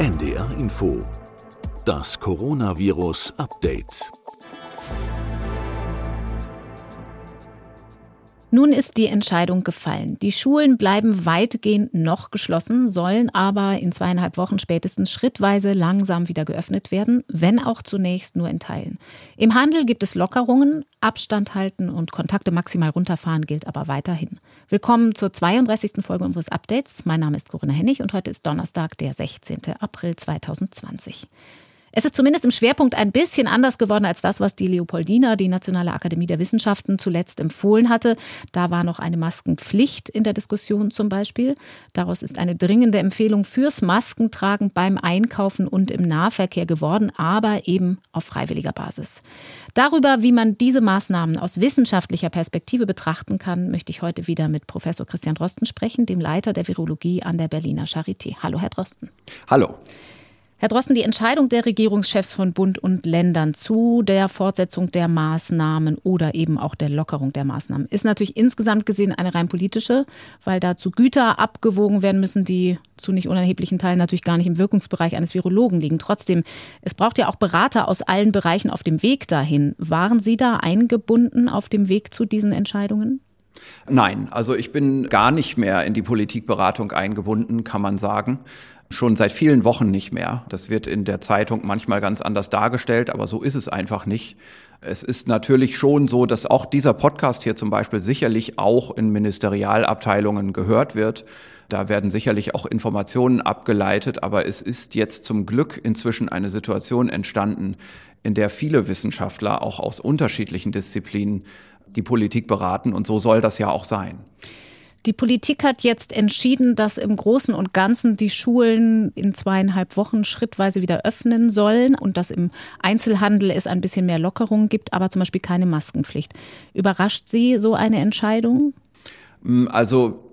NDR Info. Das Coronavirus Update. Nun ist die Entscheidung gefallen. Die Schulen bleiben weitgehend noch geschlossen, sollen aber in zweieinhalb Wochen spätestens schrittweise langsam wieder geöffnet werden, wenn auch zunächst nur in Teilen. Im Handel gibt es Lockerungen, Abstand halten und Kontakte maximal runterfahren gilt aber weiterhin. Willkommen zur 32. Folge unseres Updates. Mein Name ist Corinna Hennig und heute ist Donnerstag, der 16. April 2020. Es ist zumindest im Schwerpunkt ein bisschen anders geworden als das, was die Leopoldina, die Nationale Akademie der Wissenschaften, zuletzt empfohlen hatte. Da war noch eine Maskenpflicht in der Diskussion zum Beispiel. Daraus ist eine dringende Empfehlung fürs Maskentragen beim Einkaufen und im Nahverkehr geworden, aber eben auf freiwilliger Basis. Darüber, wie man diese Maßnahmen aus wissenschaftlicher Perspektive betrachten kann, möchte ich heute wieder mit Professor Christian Drosten sprechen, dem Leiter der Virologie an der Berliner Charité. Hallo, Herr Drosten. Hallo. Herr Drosten, die Entscheidung der Regierungschefs von Bund und Ländern zu der Fortsetzung der Maßnahmen oder eben auch der Lockerung der Maßnahmen ist natürlich insgesamt gesehen eine rein politische, weil dazu Güter abgewogen werden müssen, die zu nicht unerheblichen Teilen natürlich gar nicht im Wirkungsbereich eines Virologen liegen. Trotzdem, es braucht ja auch Berater aus allen Bereichen auf dem Weg dahin. Waren Sie da eingebunden auf dem Weg zu diesen Entscheidungen? Nein, also ich bin gar nicht mehr in die Politikberatung eingebunden, kann man sagen schon seit vielen Wochen nicht mehr. Das wird in der Zeitung manchmal ganz anders dargestellt, aber so ist es einfach nicht. Es ist natürlich schon so, dass auch dieser Podcast hier zum Beispiel sicherlich auch in Ministerialabteilungen gehört wird. Da werden sicherlich auch Informationen abgeleitet, aber es ist jetzt zum Glück inzwischen eine Situation entstanden, in der viele Wissenschaftler auch aus unterschiedlichen Disziplinen die Politik beraten und so soll das ja auch sein. Die Politik hat jetzt entschieden, dass im Großen und Ganzen die Schulen in zweieinhalb Wochen schrittweise wieder öffnen sollen und dass im Einzelhandel es ein bisschen mehr Lockerungen gibt, aber zum Beispiel keine Maskenpflicht. Überrascht Sie so eine Entscheidung? Mm, also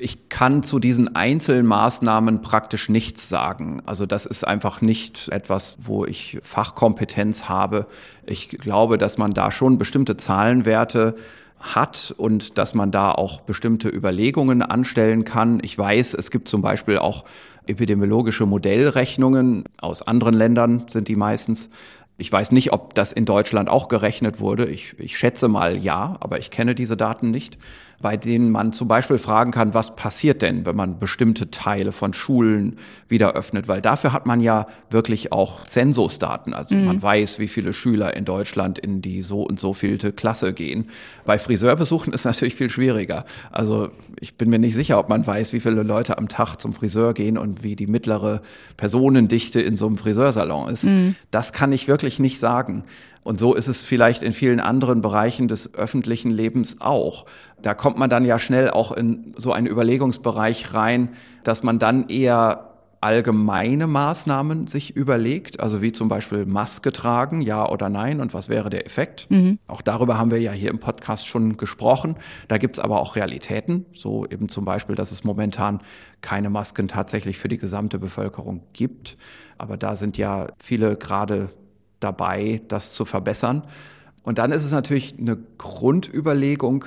ich kann zu diesen Einzelmaßnahmen praktisch nichts sagen. Also das ist einfach nicht etwas, wo ich Fachkompetenz habe. Ich glaube, dass man da schon bestimmte Zahlenwerte hat und dass man da auch bestimmte Überlegungen anstellen kann. Ich weiß, es gibt zum Beispiel auch epidemiologische Modellrechnungen aus anderen Ländern sind die meistens, ich weiß nicht, ob das in Deutschland auch gerechnet wurde. Ich, ich schätze mal ja, aber ich kenne diese Daten nicht bei denen man zum Beispiel fragen kann, was passiert denn, wenn man bestimmte Teile von Schulen wieder öffnet, weil dafür hat man ja wirklich auch Zensusdaten. Also mhm. man weiß, wie viele Schüler in Deutschland in die so und so vielte Klasse gehen. Bei Friseurbesuchen ist natürlich viel schwieriger. Also ich bin mir nicht sicher, ob man weiß, wie viele Leute am Tag zum Friseur gehen und wie die mittlere Personendichte in so einem Friseursalon ist. Mhm. Das kann ich wirklich nicht sagen. Und so ist es vielleicht in vielen anderen Bereichen des öffentlichen Lebens auch. Da kommt man dann ja schnell auch in so einen Überlegungsbereich rein, dass man dann eher allgemeine Maßnahmen sich überlegt, also wie zum Beispiel Maske tragen, ja oder nein und was wäre der Effekt. Mhm. Auch darüber haben wir ja hier im Podcast schon gesprochen. Da gibt's aber auch Realitäten, so eben zum Beispiel, dass es momentan keine Masken tatsächlich für die gesamte Bevölkerung gibt. Aber da sind ja viele gerade dabei, das zu verbessern. Und dann ist es natürlich eine Grundüberlegung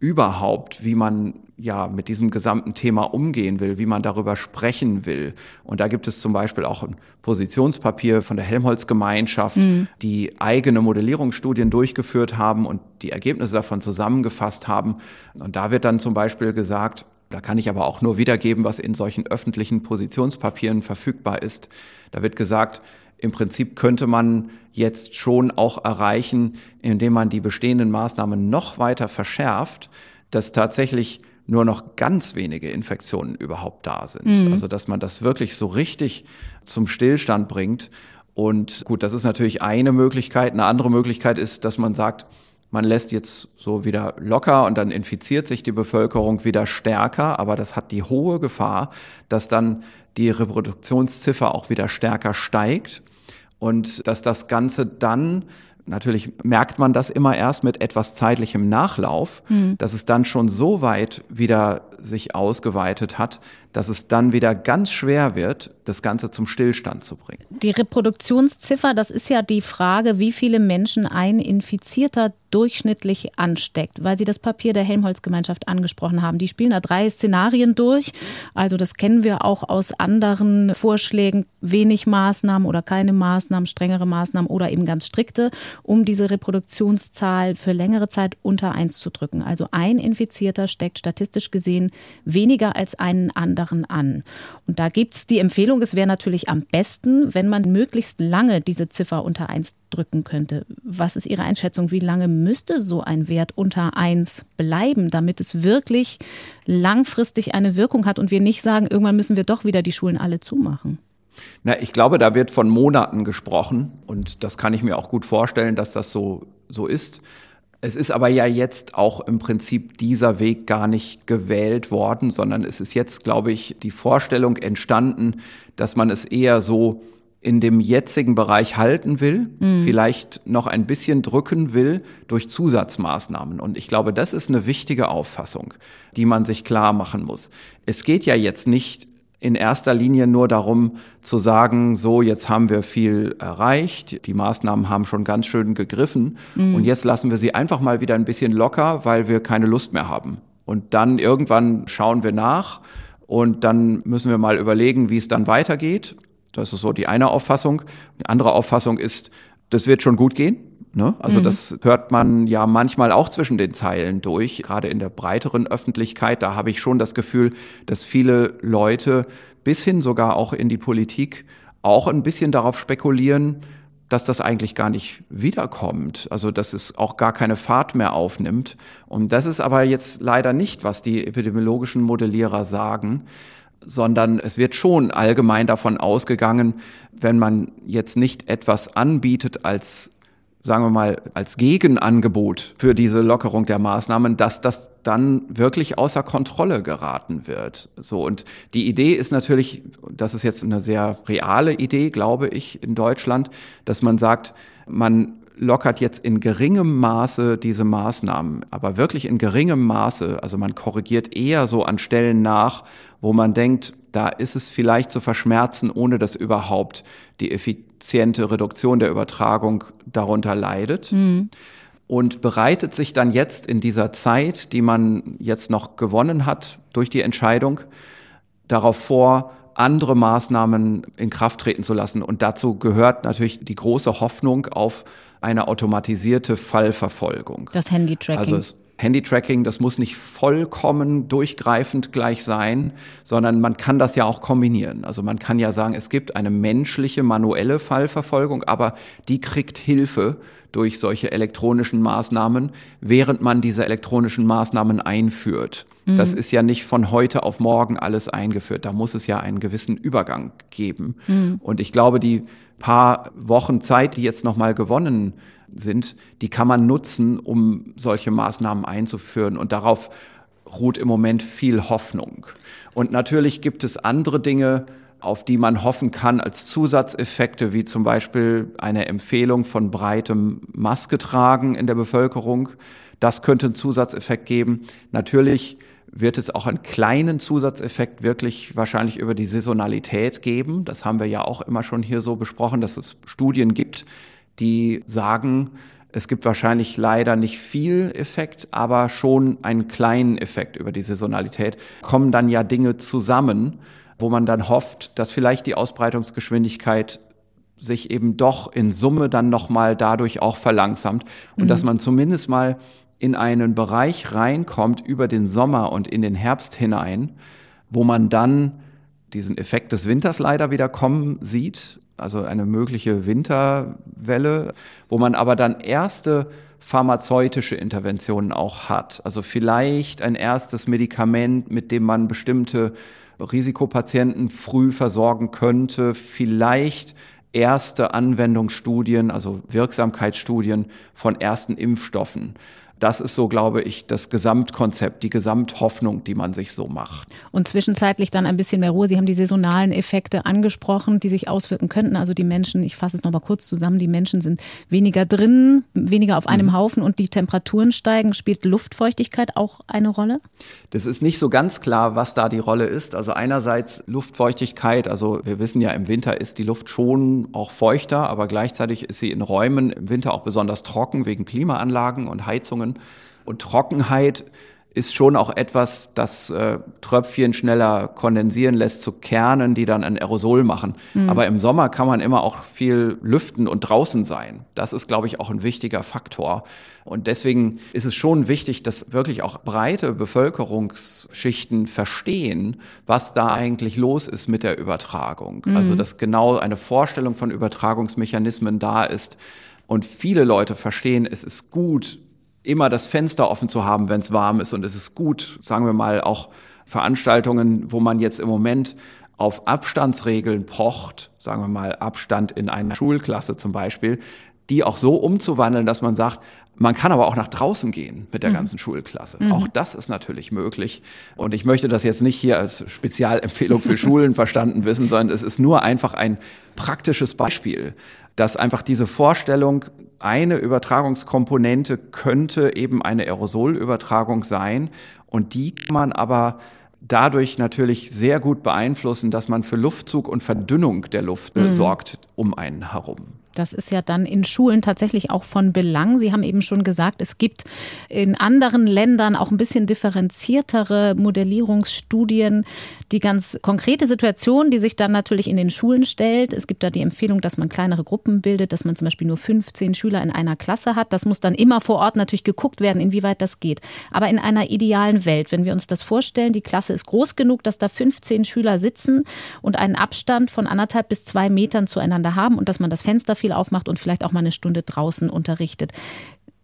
überhaupt, wie man ja mit diesem gesamten Thema umgehen will, wie man darüber sprechen will. Und da gibt es zum Beispiel auch ein Positionspapier von der Helmholtz-Gemeinschaft, mhm. die eigene Modellierungsstudien durchgeführt haben und die Ergebnisse davon zusammengefasst haben. Und da wird dann zum Beispiel gesagt, da kann ich aber auch nur wiedergeben, was in solchen öffentlichen Positionspapieren verfügbar ist. Da wird gesagt, im Prinzip könnte man jetzt schon auch erreichen, indem man die bestehenden Maßnahmen noch weiter verschärft, dass tatsächlich nur noch ganz wenige Infektionen überhaupt da sind. Mhm. Also dass man das wirklich so richtig zum Stillstand bringt. Und gut, das ist natürlich eine Möglichkeit. Eine andere Möglichkeit ist, dass man sagt, man lässt jetzt so wieder locker und dann infiziert sich die Bevölkerung wieder stärker, aber das hat die hohe Gefahr, dass dann die Reproduktionsziffer auch wieder stärker steigt und dass das Ganze dann Natürlich merkt man das immer erst mit etwas zeitlichem Nachlauf, mhm. dass es dann schon so weit wieder sich ausgeweitet hat, dass es dann wieder ganz schwer wird, das Ganze zum Stillstand zu bringen. Die Reproduktionsziffer, das ist ja die Frage, wie viele Menschen ein Infizierter durchschnittlich ansteckt, weil Sie das Papier der Helmholtz-Gemeinschaft angesprochen haben. Die spielen da drei Szenarien durch. Also das kennen wir auch aus anderen Vorschlägen, wenig Maßnahmen oder keine Maßnahmen, strengere Maßnahmen oder eben ganz strikte, um diese Reproduktionszahl für längere Zeit unter eins zu drücken. Also ein Infizierter steckt statistisch gesehen weniger als einen anderen an. Und da gibt es die Empfehlung, es wäre natürlich am besten, wenn man möglichst lange diese Ziffer unter eins drücken könnte. Was ist Ihre Einschätzung? Wie lange müsste so ein Wert unter 1 bleiben, damit es wirklich langfristig eine Wirkung hat und wir nicht sagen, irgendwann müssen wir doch wieder die Schulen alle zumachen? Na, ich glaube, da wird von Monaten gesprochen und das kann ich mir auch gut vorstellen, dass das so, so ist. Es ist aber ja jetzt auch im Prinzip dieser Weg gar nicht gewählt worden, sondern es ist jetzt, glaube ich, die Vorstellung entstanden, dass man es eher so in dem jetzigen Bereich halten will, mhm. vielleicht noch ein bisschen drücken will durch Zusatzmaßnahmen. Und ich glaube, das ist eine wichtige Auffassung, die man sich klar machen muss. Es geht ja jetzt nicht in erster Linie nur darum zu sagen, so, jetzt haben wir viel erreicht, die Maßnahmen haben schon ganz schön gegriffen mhm. und jetzt lassen wir sie einfach mal wieder ein bisschen locker, weil wir keine Lust mehr haben. Und dann irgendwann schauen wir nach und dann müssen wir mal überlegen, wie es dann weitergeht. Das ist so die eine Auffassung. Die andere Auffassung ist, das wird schon gut gehen. Ne? Also mhm. das hört man ja manchmal auch zwischen den Zeilen durch, gerade in der breiteren Öffentlichkeit. Da habe ich schon das Gefühl, dass viele Leute bis hin sogar auch in die Politik auch ein bisschen darauf spekulieren, dass das eigentlich gar nicht wiederkommt, also dass es auch gar keine Fahrt mehr aufnimmt. Und das ist aber jetzt leider nicht, was die epidemiologischen Modellierer sagen sondern es wird schon allgemein davon ausgegangen, wenn man jetzt nicht etwas anbietet als sagen wir mal, als Gegenangebot für diese Lockerung der Maßnahmen, dass das dann wirklich außer Kontrolle geraten wird. So. Und die Idee ist natürlich, das ist jetzt eine sehr reale Idee, glaube ich, in Deutschland, dass man sagt, man lockert jetzt in geringem Maße diese Maßnahmen, aber wirklich in geringem Maße. Also man korrigiert eher so an Stellen nach, wo man denkt, da ist es vielleicht zu verschmerzen, ohne dass überhaupt die effiziente Reduktion der Übertragung darunter leidet. Mhm. Und bereitet sich dann jetzt in dieser Zeit, die man jetzt noch gewonnen hat durch die Entscheidung, darauf vor, andere Maßnahmen in Kraft treten zu lassen. Und dazu gehört natürlich die große Hoffnung auf eine automatisierte Fallverfolgung. Das Handy-Tracking. Also Handy-Tracking, das muss nicht vollkommen durchgreifend gleich sein, sondern man kann das ja auch kombinieren. Also man kann ja sagen, es gibt eine menschliche, manuelle Fallverfolgung, aber die kriegt Hilfe durch solche elektronischen Maßnahmen, während man diese elektronischen Maßnahmen einführt. Mhm. Das ist ja nicht von heute auf morgen alles eingeführt. Da muss es ja einen gewissen Übergang geben. Mhm. Und ich glaube, die paar Wochen Zeit, die jetzt nochmal gewonnen sind, die kann man nutzen, um solche Maßnahmen einzuführen. Und darauf ruht im Moment viel Hoffnung. Und natürlich gibt es andere Dinge, auf die man hoffen kann als Zusatzeffekte, wie zum Beispiel eine Empfehlung von breitem Maske tragen in der Bevölkerung. Das könnte einen Zusatzeffekt geben. Natürlich wird es auch einen kleinen Zusatzeffekt wirklich wahrscheinlich über die Saisonalität geben. Das haben wir ja auch immer schon hier so besprochen, dass es Studien gibt, die sagen, es gibt wahrscheinlich leider nicht viel Effekt, aber schon einen kleinen Effekt über die Saisonalität. Kommen dann ja Dinge zusammen, wo man dann hofft, dass vielleicht die Ausbreitungsgeschwindigkeit sich eben doch in Summe dann nochmal dadurch auch verlangsamt und mhm. dass man zumindest mal in einen Bereich reinkommt über den Sommer und in den Herbst hinein, wo man dann diesen Effekt des Winters leider wieder kommen sieht also eine mögliche Winterwelle, wo man aber dann erste pharmazeutische Interventionen auch hat. Also vielleicht ein erstes Medikament, mit dem man bestimmte Risikopatienten früh versorgen könnte, vielleicht erste Anwendungsstudien, also Wirksamkeitsstudien von ersten Impfstoffen. Das ist so, glaube ich, das Gesamtkonzept, die Gesamthoffnung, die man sich so macht. Und zwischenzeitlich dann ein bisschen mehr Ruhe. Sie haben die saisonalen Effekte angesprochen, die sich auswirken könnten. Also die Menschen, ich fasse es nochmal kurz zusammen, die Menschen sind weniger drin, weniger auf einem mhm. Haufen und die Temperaturen steigen. Spielt Luftfeuchtigkeit auch eine Rolle? Das ist nicht so ganz klar, was da die Rolle ist. Also einerseits Luftfeuchtigkeit, also wir wissen ja, im Winter ist die Luft schon auch feuchter, aber gleichzeitig ist sie in Räumen im Winter auch besonders trocken wegen Klimaanlagen und Heizungen. Heizungen. Und Trockenheit ist schon auch etwas, das äh, Tröpfchen schneller kondensieren lässt zu Kernen, die dann ein Aerosol machen. Mhm. Aber im Sommer kann man immer auch viel lüften und draußen sein. Das ist, glaube ich, auch ein wichtiger Faktor. Und deswegen ist es schon wichtig, dass wirklich auch breite Bevölkerungsschichten verstehen, was da eigentlich los ist mit der Übertragung. Mhm. Also, dass genau eine Vorstellung von Übertragungsmechanismen da ist. Und viele Leute verstehen, es ist gut, immer das Fenster offen zu haben, wenn es warm ist. Und es ist gut, sagen wir mal, auch Veranstaltungen, wo man jetzt im Moment auf Abstandsregeln pocht, sagen wir mal Abstand in einer Schulklasse zum Beispiel, die auch so umzuwandeln, dass man sagt, man kann aber auch nach draußen gehen mit der mhm. ganzen Schulklasse. Mhm. Auch das ist natürlich möglich. Und ich möchte das jetzt nicht hier als Spezialempfehlung für Schulen verstanden wissen, sondern es ist nur einfach ein praktisches Beispiel, dass einfach diese Vorstellung, eine Übertragungskomponente könnte eben eine Aerosolübertragung sein und die kann man aber dadurch natürlich sehr gut beeinflussen, dass man für Luftzug und Verdünnung der Luft mhm. sorgt um einen herum. Das ist ja dann in Schulen tatsächlich auch von Belang. Sie haben eben schon gesagt, es gibt in anderen Ländern auch ein bisschen differenziertere Modellierungsstudien, die ganz konkrete Situation, die sich dann natürlich in den Schulen stellt. Es gibt da die Empfehlung, dass man kleinere Gruppen bildet, dass man zum Beispiel nur 15 Schüler in einer Klasse hat. Das muss dann immer vor Ort natürlich geguckt werden, inwieweit das geht. Aber in einer idealen Welt, wenn wir uns das vorstellen, die Klasse ist groß genug, dass da 15 Schüler sitzen und einen Abstand von anderthalb bis zwei Metern zueinander haben und dass man das Fenster viel aufmacht und vielleicht auch mal eine Stunde draußen unterrichtet.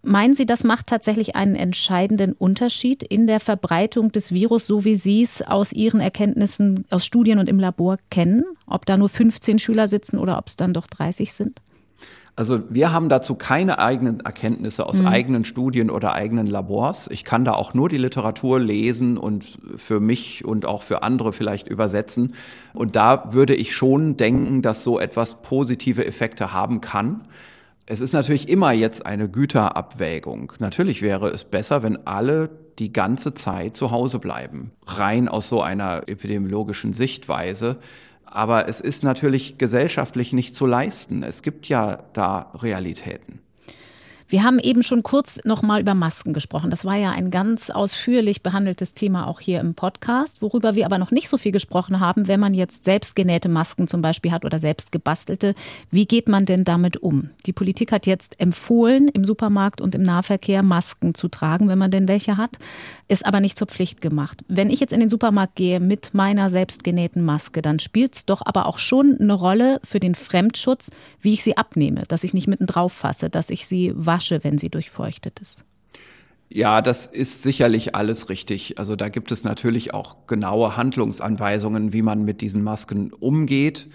Meinen Sie, das macht tatsächlich einen entscheidenden Unterschied in der Verbreitung des Virus, so wie Sie es aus Ihren Erkenntnissen aus Studien und im Labor kennen? Ob da nur 15 Schüler sitzen oder ob es dann doch 30 sind? Also wir haben dazu keine eigenen Erkenntnisse aus mhm. eigenen Studien oder eigenen Labors. Ich kann da auch nur die Literatur lesen und für mich und auch für andere vielleicht übersetzen. Und da würde ich schon denken, dass so etwas positive Effekte haben kann. Es ist natürlich immer jetzt eine Güterabwägung. Natürlich wäre es besser, wenn alle die ganze Zeit zu Hause bleiben. Rein aus so einer epidemiologischen Sichtweise. Aber es ist natürlich gesellschaftlich nicht zu leisten. Es gibt ja da Realitäten. Wir haben eben schon kurz noch mal über Masken gesprochen. Das war ja ein ganz ausführlich behandeltes Thema auch hier im Podcast, worüber wir aber noch nicht so viel gesprochen haben, wenn man jetzt selbstgenähte Masken zum Beispiel hat oder selbst gebastelte. Wie geht man denn damit um? Die Politik hat jetzt empfohlen, im Supermarkt und im Nahverkehr Masken zu tragen, wenn man denn welche hat, ist aber nicht zur Pflicht gemacht. Wenn ich jetzt in den Supermarkt gehe mit meiner selbstgenähten Maske, dann spielt es doch aber auch schon eine Rolle für den Fremdschutz, wie ich sie abnehme, dass ich nicht mitten drauf fasse, dass ich sie wasche Asche, wenn sie durchfeuchtet ist. Ja, das ist sicherlich alles richtig. Also da gibt es natürlich auch genaue Handlungsanweisungen, wie man mit diesen Masken umgeht.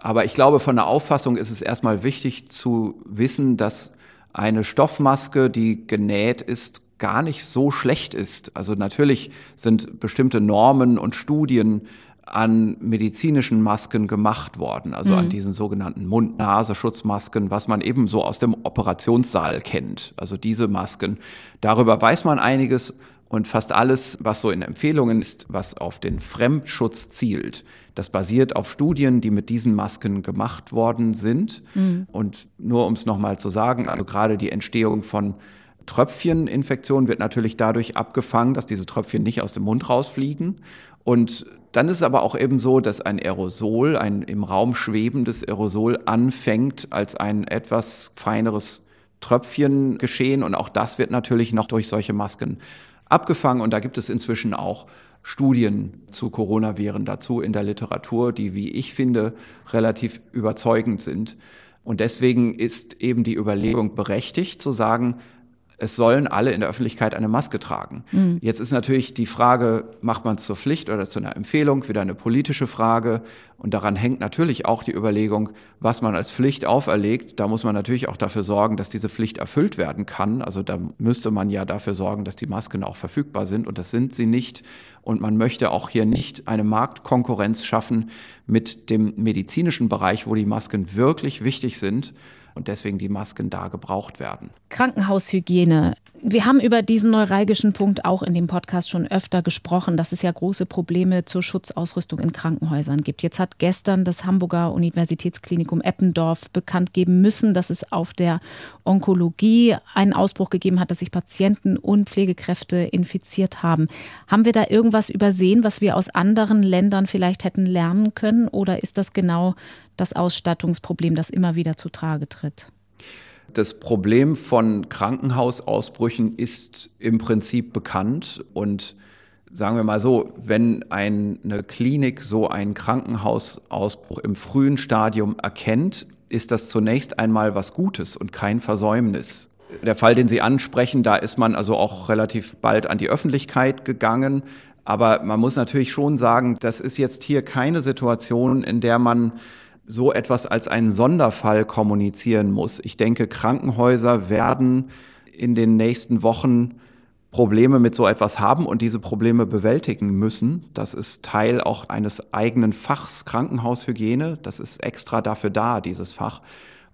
Aber ich glaube, von der Auffassung ist es erstmal wichtig zu wissen, dass eine Stoffmaske, die genäht ist, gar nicht so schlecht ist. Also natürlich sind bestimmte Normen und Studien an medizinischen Masken gemacht worden, also mhm. an diesen sogenannten Mund-Nase-Schutzmasken, was man eben so aus dem Operationssaal kennt. Also diese Masken. Darüber weiß man einiges und fast alles, was so in Empfehlungen ist, was auf den Fremdschutz zielt. Das basiert auf Studien, die mit diesen Masken gemacht worden sind. Mhm. Und nur um es nochmal zu sagen, also gerade die Entstehung von Tröpfcheninfektionen wird natürlich dadurch abgefangen, dass diese Tröpfchen nicht aus dem Mund rausfliegen. Und dann ist es aber auch eben so, dass ein Aerosol, ein im Raum schwebendes Aerosol anfängt als ein etwas feineres Tröpfchen geschehen und auch das wird natürlich noch durch solche Masken abgefangen und da gibt es inzwischen auch Studien zu Coronaviren dazu in der Literatur, die, wie ich finde, relativ überzeugend sind. Und deswegen ist eben die Überlegung berechtigt zu sagen, es sollen alle in der Öffentlichkeit eine Maske tragen. Mhm. Jetzt ist natürlich die Frage, macht man es zur Pflicht oder zu einer Empfehlung, wieder eine politische Frage. Und daran hängt natürlich auch die Überlegung, was man als Pflicht auferlegt. Da muss man natürlich auch dafür sorgen, dass diese Pflicht erfüllt werden kann. Also da müsste man ja dafür sorgen, dass die Masken auch verfügbar sind. Und das sind sie nicht. Und man möchte auch hier nicht eine Marktkonkurrenz schaffen mit dem medizinischen Bereich, wo die Masken wirklich wichtig sind und deswegen die Masken da gebraucht werden. Krankenhaushygiene. Wir haben über diesen neuralgischen Punkt auch in dem Podcast schon öfter gesprochen, dass es ja große Probleme zur Schutzausrüstung in Krankenhäusern gibt. Jetzt hat gestern das Hamburger Universitätsklinikum Eppendorf bekannt geben müssen, dass es auf der Onkologie einen Ausbruch gegeben hat, dass sich Patienten und Pflegekräfte infiziert haben. Haben wir da irgendwas übersehen, was wir aus anderen Ländern vielleicht hätten lernen können? Oder ist das genau das Ausstattungsproblem, das immer wieder zutage tritt? Das Problem von Krankenhausausbrüchen ist im Prinzip bekannt und sagen wir mal so, wenn eine Klinik so einen Krankenhausausbruch im frühen Stadium erkennt, ist das zunächst einmal was Gutes und kein Versäumnis. Der Fall, den Sie ansprechen, da ist man also auch relativ bald an die Öffentlichkeit gegangen. Aber man muss natürlich schon sagen, das ist jetzt hier keine Situation, in der man so etwas als einen Sonderfall kommunizieren muss. Ich denke, Krankenhäuser werden in den nächsten Wochen Probleme mit so etwas haben und diese Probleme bewältigen müssen. Das ist Teil auch eines eigenen Fachs Krankenhaushygiene. Das ist extra dafür da, dieses Fach.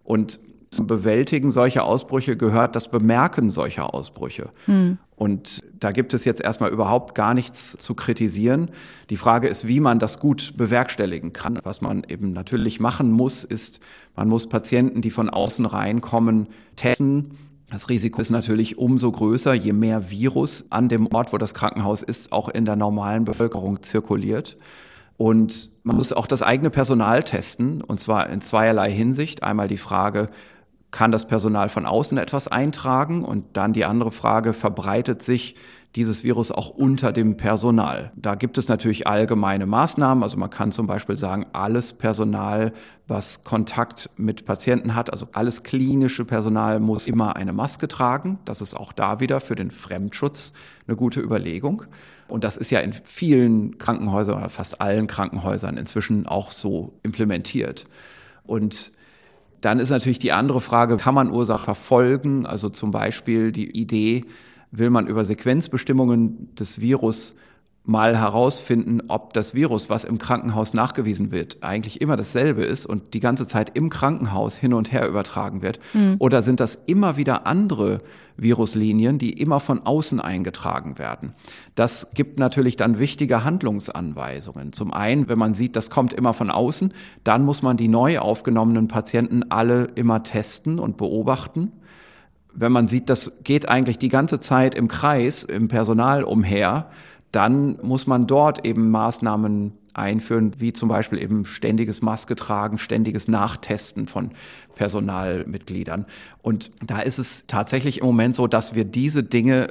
Und zum Bewältigen solcher Ausbrüche gehört das Bemerken solcher Ausbrüche. Hm. Und da gibt es jetzt erstmal überhaupt gar nichts zu kritisieren. Die Frage ist, wie man das gut bewerkstelligen kann. Was man eben natürlich machen muss, ist, man muss Patienten, die von außen reinkommen, testen. Das Risiko ist natürlich umso größer, je mehr Virus an dem Ort, wo das Krankenhaus ist, auch in der normalen Bevölkerung zirkuliert. Und man muss auch das eigene Personal testen, und zwar in zweierlei Hinsicht. Einmal die Frage, kann das Personal von außen etwas eintragen? Und dann die andere Frage, verbreitet sich dieses Virus auch unter dem Personal. Da gibt es natürlich allgemeine Maßnahmen. Also man kann zum Beispiel sagen, alles Personal, was Kontakt mit Patienten hat, also alles klinische Personal muss immer eine Maske tragen. Das ist auch da wieder für den Fremdschutz eine gute Überlegung. Und das ist ja in vielen Krankenhäusern oder fast allen Krankenhäusern inzwischen auch so implementiert. Und dann ist natürlich die andere Frage, kann man Ursache verfolgen? Also zum Beispiel die Idee, will man über Sequenzbestimmungen des Virus mal herausfinden, ob das Virus, was im Krankenhaus nachgewiesen wird, eigentlich immer dasselbe ist und die ganze Zeit im Krankenhaus hin und her übertragen wird? Mhm. Oder sind das immer wieder andere Viruslinien, die immer von außen eingetragen werden? Das gibt natürlich dann wichtige Handlungsanweisungen. Zum einen, wenn man sieht, das kommt immer von außen, dann muss man die neu aufgenommenen Patienten alle immer testen und beobachten wenn man sieht, das geht eigentlich die ganze Zeit im Kreis, im Personal umher, dann muss man dort eben Maßnahmen einführen, wie zum Beispiel eben ständiges Maske tragen, ständiges Nachtesten von Personalmitgliedern. Und da ist es tatsächlich im Moment so, dass wir diese Dinge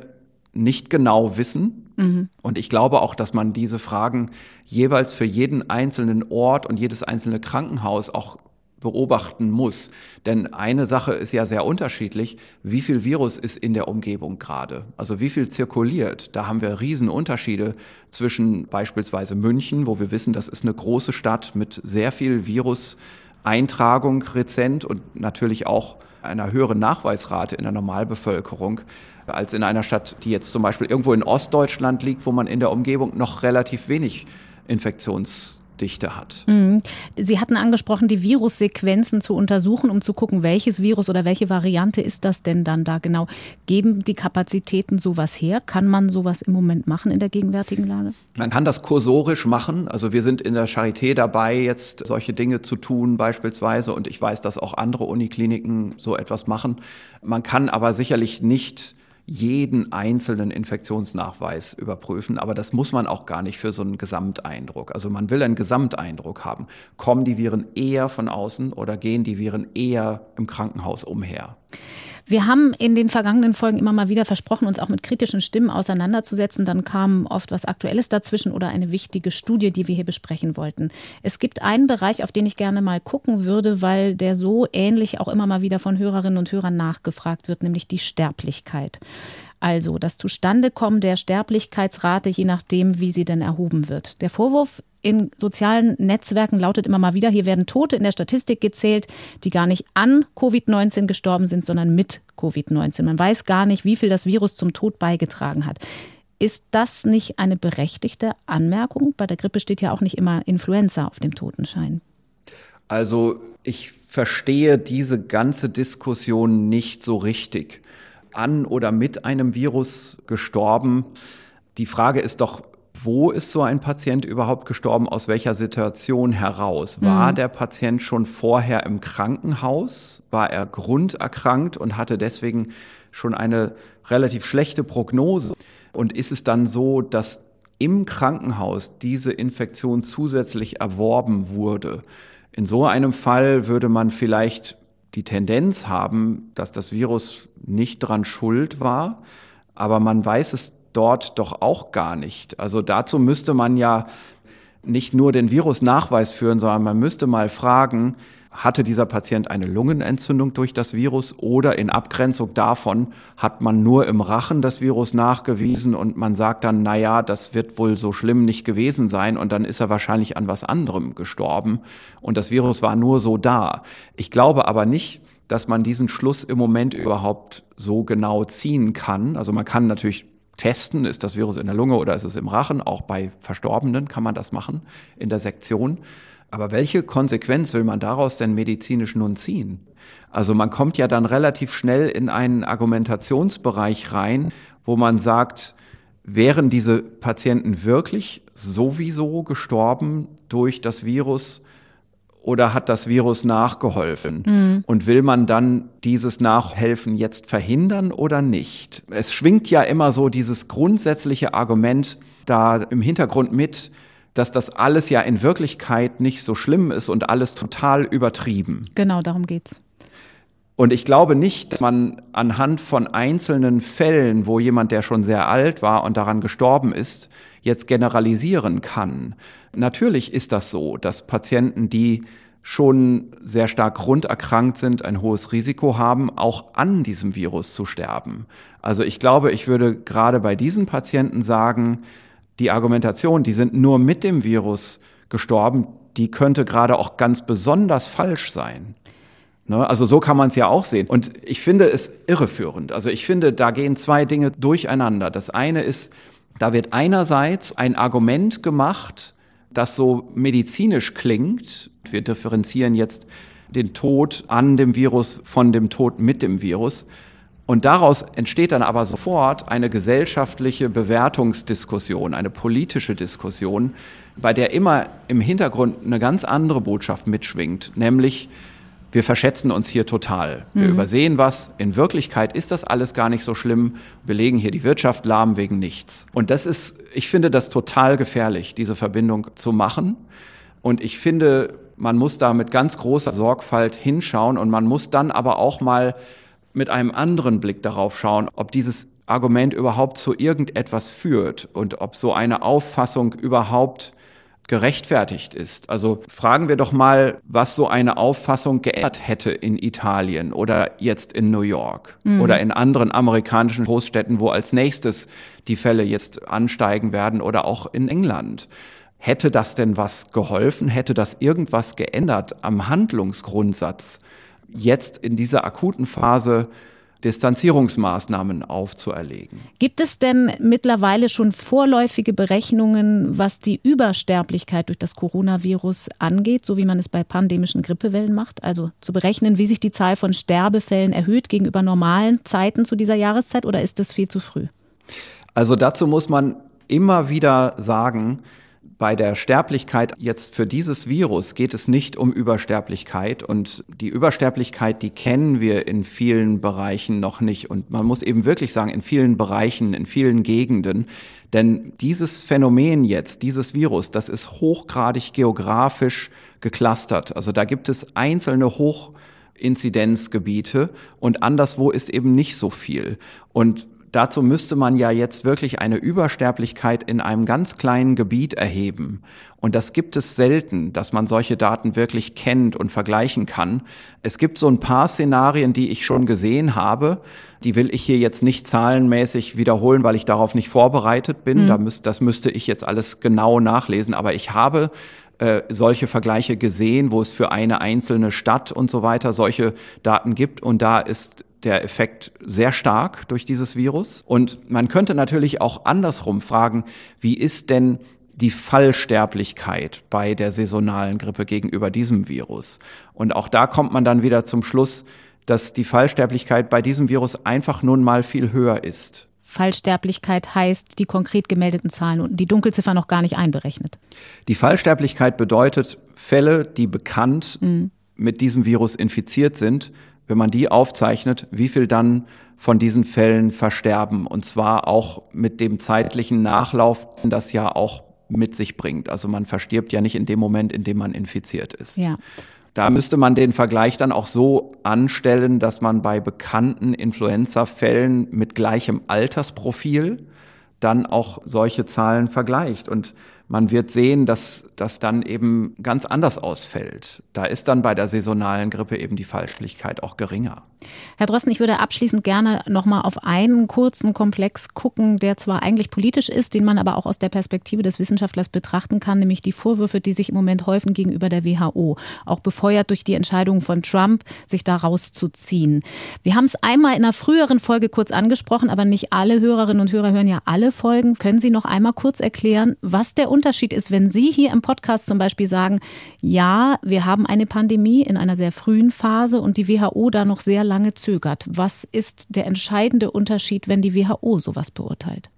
nicht genau wissen. Mhm. Und ich glaube auch, dass man diese Fragen jeweils für jeden einzelnen Ort und jedes einzelne Krankenhaus auch beobachten muss. Denn eine Sache ist ja sehr unterschiedlich. Wie viel Virus ist in der Umgebung gerade? Also wie viel zirkuliert? Da haben wir Riesenunterschiede zwischen beispielsweise München, wo wir wissen, das ist eine große Stadt mit sehr viel Virus-Eintragung rezent und natürlich auch einer höheren Nachweisrate in der Normalbevölkerung als in einer Stadt, die jetzt zum Beispiel irgendwo in Ostdeutschland liegt, wo man in der Umgebung noch relativ wenig Infektions Dichte hat. Mhm. Sie hatten angesprochen, die Virussequenzen zu untersuchen, um zu gucken, welches Virus oder welche Variante ist das denn dann da genau? Geben die Kapazitäten sowas her? Kann man sowas im Moment machen in der gegenwärtigen Lage? Man kann das kursorisch machen. Also wir sind in der Charité dabei, jetzt solche Dinge zu tun beispielsweise. Und ich weiß, dass auch andere Unikliniken so etwas machen. Man kann aber sicherlich nicht jeden einzelnen Infektionsnachweis überprüfen, aber das muss man auch gar nicht für so einen Gesamteindruck. Also man will einen Gesamteindruck haben. Kommen die Viren eher von außen oder gehen die Viren eher im Krankenhaus umher? Wir haben in den vergangenen Folgen immer mal wieder versprochen, uns auch mit kritischen Stimmen auseinanderzusetzen. Dann kam oft was Aktuelles dazwischen oder eine wichtige Studie, die wir hier besprechen wollten. Es gibt einen Bereich, auf den ich gerne mal gucken würde, weil der so ähnlich auch immer mal wieder von Hörerinnen und Hörern nachgefragt wird, nämlich die Sterblichkeit. Also das Zustandekommen der Sterblichkeitsrate, je nachdem, wie sie denn erhoben wird. Der Vorwurf in sozialen Netzwerken lautet immer mal wieder, hier werden Tote in der Statistik gezählt, die gar nicht an Covid-19 gestorben sind, sondern mit Covid-19. Man weiß gar nicht, wie viel das Virus zum Tod beigetragen hat. Ist das nicht eine berechtigte Anmerkung? Bei der Grippe steht ja auch nicht immer Influenza auf dem Totenschein. Also ich verstehe diese ganze Diskussion nicht so richtig. An oder mit einem Virus gestorben. Die Frage ist doch, wo ist so ein Patient überhaupt gestorben, aus welcher Situation heraus? War mhm. der Patient schon vorher im Krankenhaus? War er grunderkrankt und hatte deswegen schon eine relativ schlechte Prognose? Und ist es dann so, dass im Krankenhaus diese Infektion zusätzlich erworben wurde? In so einem Fall würde man vielleicht die Tendenz haben, dass das Virus nicht dran schuld war, aber man weiß es dort doch auch gar nicht. Also dazu müsste man ja nicht nur den Virusnachweis führen, sondern man müsste mal fragen, hatte dieser Patient eine Lungenentzündung durch das Virus oder in Abgrenzung davon hat man nur im Rachen das Virus nachgewiesen und man sagt dann, na ja, das wird wohl so schlimm nicht gewesen sein und dann ist er wahrscheinlich an was anderem gestorben und das Virus war nur so da. Ich glaube aber nicht, dass man diesen Schluss im Moment überhaupt so genau ziehen kann. Also man kann natürlich testen, ist das Virus in der Lunge oder ist es im Rachen. Auch bei Verstorbenen kann man das machen in der Sektion. Aber welche Konsequenz will man daraus denn medizinisch nun ziehen? Also man kommt ja dann relativ schnell in einen Argumentationsbereich rein, wo man sagt, wären diese Patienten wirklich sowieso gestorben durch das Virus, oder hat das Virus nachgeholfen? Mhm. Und will man dann dieses Nachhelfen jetzt verhindern oder nicht? Es schwingt ja immer so dieses grundsätzliche Argument da im Hintergrund mit, dass das alles ja in Wirklichkeit nicht so schlimm ist und alles total übertrieben. Genau, darum geht's. Und ich glaube nicht, dass man anhand von einzelnen Fällen, wo jemand, der schon sehr alt war und daran gestorben ist, jetzt generalisieren kann. Natürlich ist das so, dass Patienten, die schon sehr stark grunderkrankt sind, ein hohes Risiko haben, auch an diesem Virus zu sterben. Also ich glaube, ich würde gerade bei diesen Patienten sagen, die Argumentation, die sind nur mit dem Virus gestorben, die könnte gerade auch ganz besonders falsch sein. Ne? Also so kann man es ja auch sehen. Und ich finde es irreführend. Also ich finde, da gehen zwei Dinge durcheinander. Das eine ist, da wird einerseits ein Argument gemacht, das so medizinisch klingt. Wir differenzieren jetzt den Tod an dem Virus von dem Tod mit dem Virus. Und daraus entsteht dann aber sofort eine gesellschaftliche Bewertungsdiskussion, eine politische Diskussion, bei der immer im Hintergrund eine ganz andere Botschaft mitschwingt, nämlich wir verschätzen uns hier total. Wir mhm. übersehen was. In Wirklichkeit ist das alles gar nicht so schlimm. Wir legen hier die Wirtschaft lahm wegen nichts. Und das ist, ich finde das total gefährlich, diese Verbindung zu machen. Und ich finde, man muss da mit ganz großer Sorgfalt hinschauen und man muss dann aber auch mal mit einem anderen Blick darauf schauen, ob dieses Argument überhaupt zu irgendetwas führt und ob so eine Auffassung überhaupt gerechtfertigt ist. Also fragen wir doch mal, was so eine Auffassung geändert hätte in Italien oder jetzt in New York mhm. oder in anderen amerikanischen Großstädten, wo als nächstes die Fälle jetzt ansteigen werden oder auch in England. Hätte das denn was geholfen? Hätte das irgendwas geändert am Handlungsgrundsatz, jetzt in dieser akuten Phase Distanzierungsmaßnahmen aufzuerlegen. Gibt es denn mittlerweile schon vorläufige Berechnungen, was die Übersterblichkeit durch das Coronavirus angeht, so wie man es bei pandemischen Grippewellen macht? Also zu berechnen, wie sich die Zahl von Sterbefällen erhöht gegenüber normalen Zeiten zu dieser Jahreszeit oder ist das viel zu früh? Also dazu muss man immer wieder sagen, bei der Sterblichkeit jetzt für dieses Virus geht es nicht um Übersterblichkeit und die Übersterblichkeit, die kennen wir in vielen Bereichen noch nicht und man muss eben wirklich sagen, in vielen Bereichen, in vielen Gegenden, denn dieses Phänomen jetzt, dieses Virus, das ist hochgradig geografisch geclustert. Also da gibt es einzelne hoch Inzidenzgebiete und anderswo ist eben nicht so viel. Und Dazu müsste man ja jetzt wirklich eine Übersterblichkeit in einem ganz kleinen Gebiet erheben. Und das gibt es selten, dass man solche Daten wirklich kennt und vergleichen kann. Es gibt so ein paar Szenarien, die ich schon gesehen habe. Die will ich hier jetzt nicht zahlenmäßig wiederholen, weil ich darauf nicht vorbereitet bin. Mhm. das müsste ich jetzt alles genau nachlesen. Aber ich habe äh, solche Vergleiche gesehen, wo es für eine einzelne Stadt und so weiter solche Daten gibt. Und da ist der Effekt sehr stark durch dieses Virus. Und man könnte natürlich auch andersrum fragen, wie ist denn die Fallsterblichkeit bei der saisonalen Grippe gegenüber diesem Virus? Und auch da kommt man dann wieder zum Schluss, dass die Fallsterblichkeit bei diesem Virus einfach nun mal viel höher ist. Fallsterblichkeit heißt die konkret gemeldeten Zahlen und die Dunkelziffer noch gar nicht einberechnet. Die Fallsterblichkeit bedeutet Fälle, die bekannt mhm. mit diesem Virus infiziert sind, wenn man die aufzeichnet, wie viel dann von diesen Fällen versterben. Und zwar auch mit dem zeitlichen Nachlauf, das ja auch mit sich bringt. Also man verstirbt ja nicht in dem Moment, in dem man infiziert ist. Ja. Da müsste man den Vergleich dann auch so anstellen, dass man bei bekannten Influenza-Fällen mit gleichem Altersprofil dann auch solche Zahlen vergleicht. Und man wird sehen, dass das dann eben ganz anders ausfällt. Da ist dann bei der saisonalen Grippe eben die Falschlichkeit auch geringer. Herr Drosten, ich würde abschließend gerne noch mal auf einen kurzen Komplex gucken, der zwar eigentlich politisch ist, den man aber auch aus der Perspektive des Wissenschaftlers betrachten kann, nämlich die Vorwürfe, die sich im Moment häufen gegenüber der WHO, auch befeuert durch die Entscheidung von Trump, sich da rauszuziehen. Wir haben es einmal in einer früheren Folge kurz angesprochen, aber nicht alle Hörerinnen und Hörer hören ja alle Folgen. Können Sie noch einmal kurz erklären, was der Unterschied ist, wenn Sie hier im Podcast zum Beispiel sagen, ja, wir haben eine Pandemie in einer sehr frühen Phase und die WHO da noch sehr lange zögert. Was ist der entscheidende Unterschied, wenn die WHO sowas beurteilt?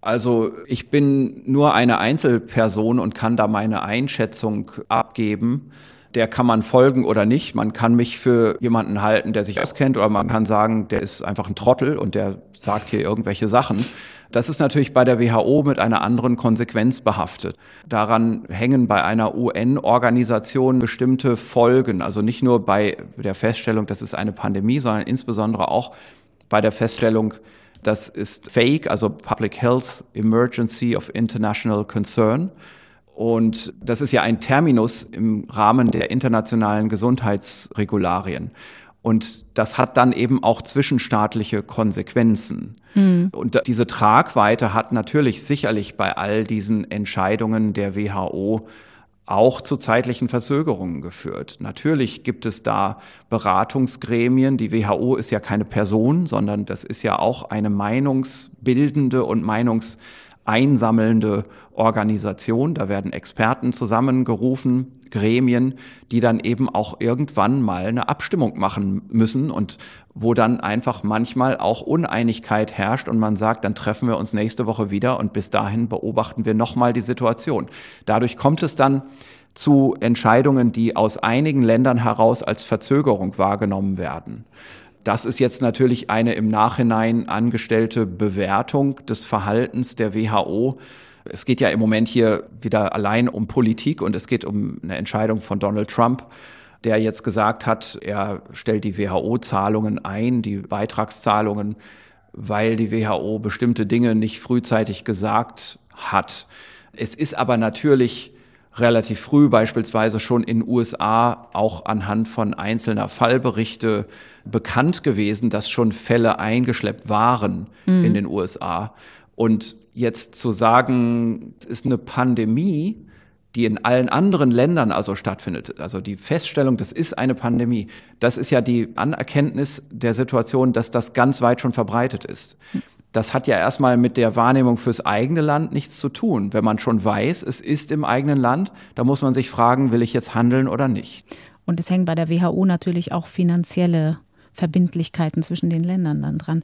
Also ich bin nur eine Einzelperson und kann da meine Einschätzung abgeben. Der kann man folgen oder nicht. Man kann mich für jemanden halten, der sich auskennt, oder man kann sagen, der ist einfach ein Trottel und der sagt hier irgendwelche Sachen. Das ist natürlich bei der WHO mit einer anderen Konsequenz behaftet. Daran hängen bei einer UN-Organisation bestimmte Folgen, also nicht nur bei der Feststellung, das ist eine Pandemie, sondern insbesondere auch bei der Feststellung, das ist Fake, also Public Health Emergency of International Concern. Und das ist ja ein Terminus im Rahmen der internationalen Gesundheitsregularien. Und das hat dann eben auch zwischenstaatliche Konsequenzen. Mhm. Und diese Tragweite hat natürlich sicherlich bei all diesen Entscheidungen der WHO auch zu zeitlichen Verzögerungen geführt. Natürlich gibt es da Beratungsgremien. Die WHO ist ja keine Person, sondern das ist ja auch eine meinungsbildende und meinungs einsammelnde Organisation. Da werden Experten zusammengerufen, Gremien, die dann eben auch irgendwann mal eine Abstimmung machen müssen und wo dann einfach manchmal auch Uneinigkeit herrscht und man sagt, dann treffen wir uns nächste Woche wieder und bis dahin beobachten wir nochmal die Situation. Dadurch kommt es dann zu Entscheidungen, die aus einigen Ländern heraus als Verzögerung wahrgenommen werden. Das ist jetzt natürlich eine im Nachhinein angestellte Bewertung des Verhaltens der WHO. Es geht ja im Moment hier wieder allein um Politik und es geht um eine Entscheidung von Donald Trump, der jetzt gesagt hat, er stellt die WHO-Zahlungen ein, die Beitragszahlungen, weil die WHO bestimmte Dinge nicht frühzeitig gesagt hat. Es ist aber natürlich relativ früh beispielsweise schon in USA auch anhand von einzelner Fallberichte bekannt gewesen, dass schon Fälle eingeschleppt waren mhm. in den USA. Und jetzt zu sagen, es ist eine Pandemie, die in allen anderen Ländern also stattfindet, also die Feststellung, das ist eine Pandemie, das ist ja die Anerkenntnis der Situation, dass das ganz weit schon verbreitet ist. Das hat ja erstmal mit der Wahrnehmung fürs eigene Land nichts zu tun. Wenn man schon weiß, es ist im eigenen Land, da muss man sich fragen, will ich jetzt handeln oder nicht. Und es hängen bei der WHO natürlich auch finanzielle Verbindlichkeiten zwischen den Ländern dann dran.